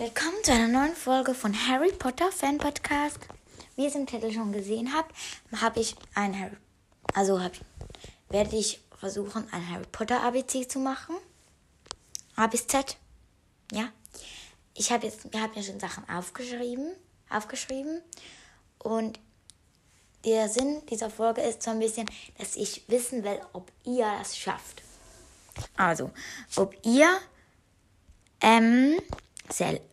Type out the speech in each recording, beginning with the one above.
Willkommen zu einer neuen Folge von Harry Potter Fan Podcast. Wie ihr es im Titel schon gesehen habt, habe ich ein Harry, also hab, werde ich versuchen, ein Harry Potter ABC zu machen. A bis Z. Ja. Ich habe jetzt, wir haben ja schon Sachen aufgeschrieben, aufgeschrieben. Und der Sinn dieser Folge ist so ein bisschen, dass ich wissen will, ob ihr das schafft. Also, ob ihr ähm,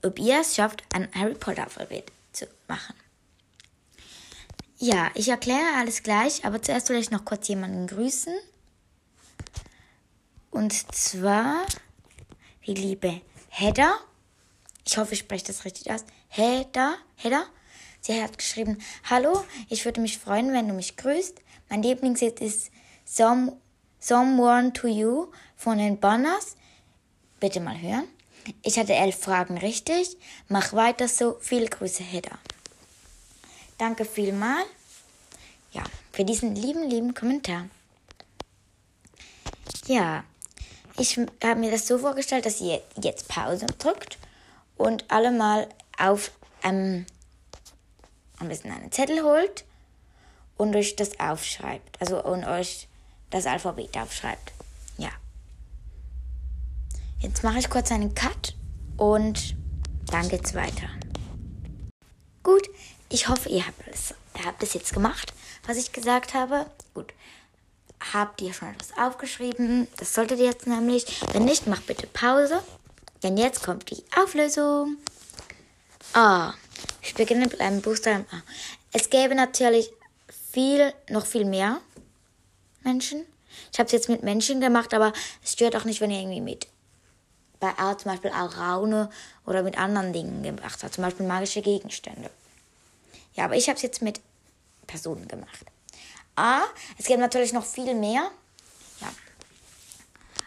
ob ihr es schafft, ein Harry Potter Alphabet zu machen. Ja, ich erkläre alles gleich, aber zuerst will ich noch kurz jemanden grüßen. Und zwar die liebe Hedda. Ich hoffe, ich spreche das richtig aus. Hedda, Hedda. Sie hat geschrieben, Hallo, ich würde mich freuen, wenn du mich grüßt. Mein Lieblingslied ist Some, Someone to You von den Banners. Bitte mal hören. Ich hatte elf Fragen richtig. Mach weiter so. Viele Grüße, Hedda. Danke vielmal. Ja, für diesen lieben, lieben Kommentar. Ja, ich habe mir das so vorgestellt, dass ihr jetzt Pause drückt und alle mal auf ähm, ein bisschen einen Zettel holt und euch das aufschreibt. Also und euch das Alphabet aufschreibt. Jetzt mache ich kurz einen Cut und dann geht's weiter. Gut, ich hoffe, ihr habt es, ihr habt es jetzt gemacht, was ich gesagt habe. Gut. Habt ihr schon etwas aufgeschrieben? Das solltet ihr jetzt nämlich. Wenn nicht, macht bitte Pause. Denn jetzt kommt die Auflösung. A. Ich beginne mit einem Buchstaben A. Es gäbe natürlich viel, noch viel mehr Menschen. Ich habe es jetzt mit Menschen gemacht, aber es stört auch nicht, wenn ihr irgendwie mit bei A zum Beispiel auch Raune oder mit anderen Dingen gemacht hat, zum Beispiel magische Gegenstände. Ja, aber ich habe es jetzt mit Personen gemacht. A, es gibt natürlich noch viel mehr. Ja.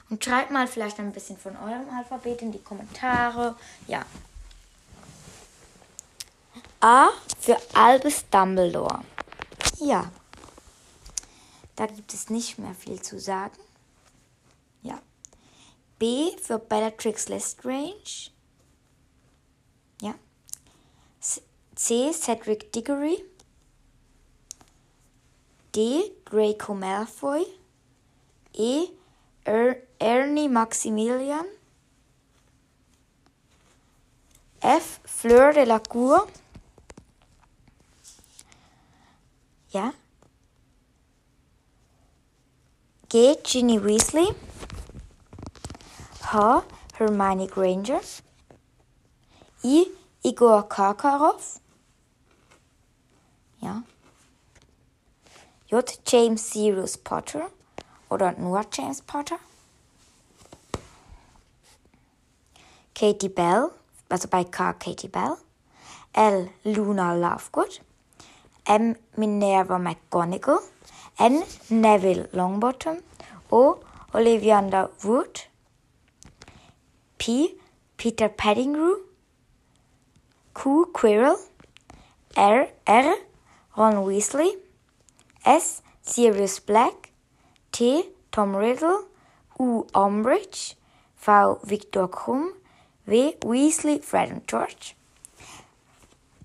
Und schreibt mal vielleicht ein bisschen von eurem Alphabet in die Kommentare. Ja. A für Albus Dumbledore. Ja. Da gibt es nicht mehr viel zu sagen. Ja. B für Bellatrix Lestrange. Ja. C Cedric Diggory. D Draco Malfoy. E er Ernie Maximilian. F Fleur de la Cour. Ja. G Ginny Weasley. H. Hermione Granger. I. Igor Karkaroff. Ja. J. James Sirius Potter oder nur James Potter. Katie Bell, also bei K. Katie Bell. L. Luna Lovegood. M. Minerva McGonagall. N. Neville Longbottom. O. Ollivander Wood. P. Peter Pettigrew. Q. Quirrell. R. R. Ron Weasley. S. Sirius Black. T. Tom Riddle. U. Umbridge. V. Victor Krumm. W. Weasley, Fred und George.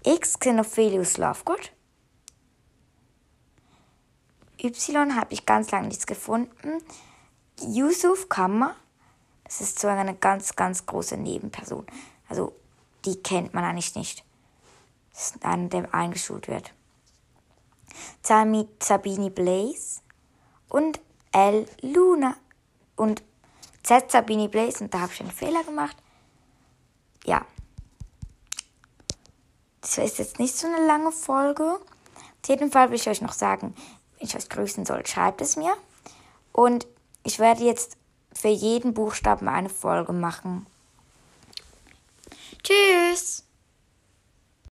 X. Xenophilius Lovegood. Y habe ich ganz lange nichts gefunden. Yusuf Kammer. Es ist so eine ganz, ganz große Nebenperson. Also, die kennt man eigentlich nicht. Das ist einer, der eingeschult wird. Sabini Blaze und L. Luna und Z. Sabini Blaze. Und da habe ich einen Fehler gemacht. Ja. Das ist jetzt nicht so eine lange Folge. Auf jeden Fall will ich euch noch sagen, wenn ich euch grüßen soll, schreibt es mir. Und ich werde jetzt für jeden Buchstaben eine Folge machen. Tschüss!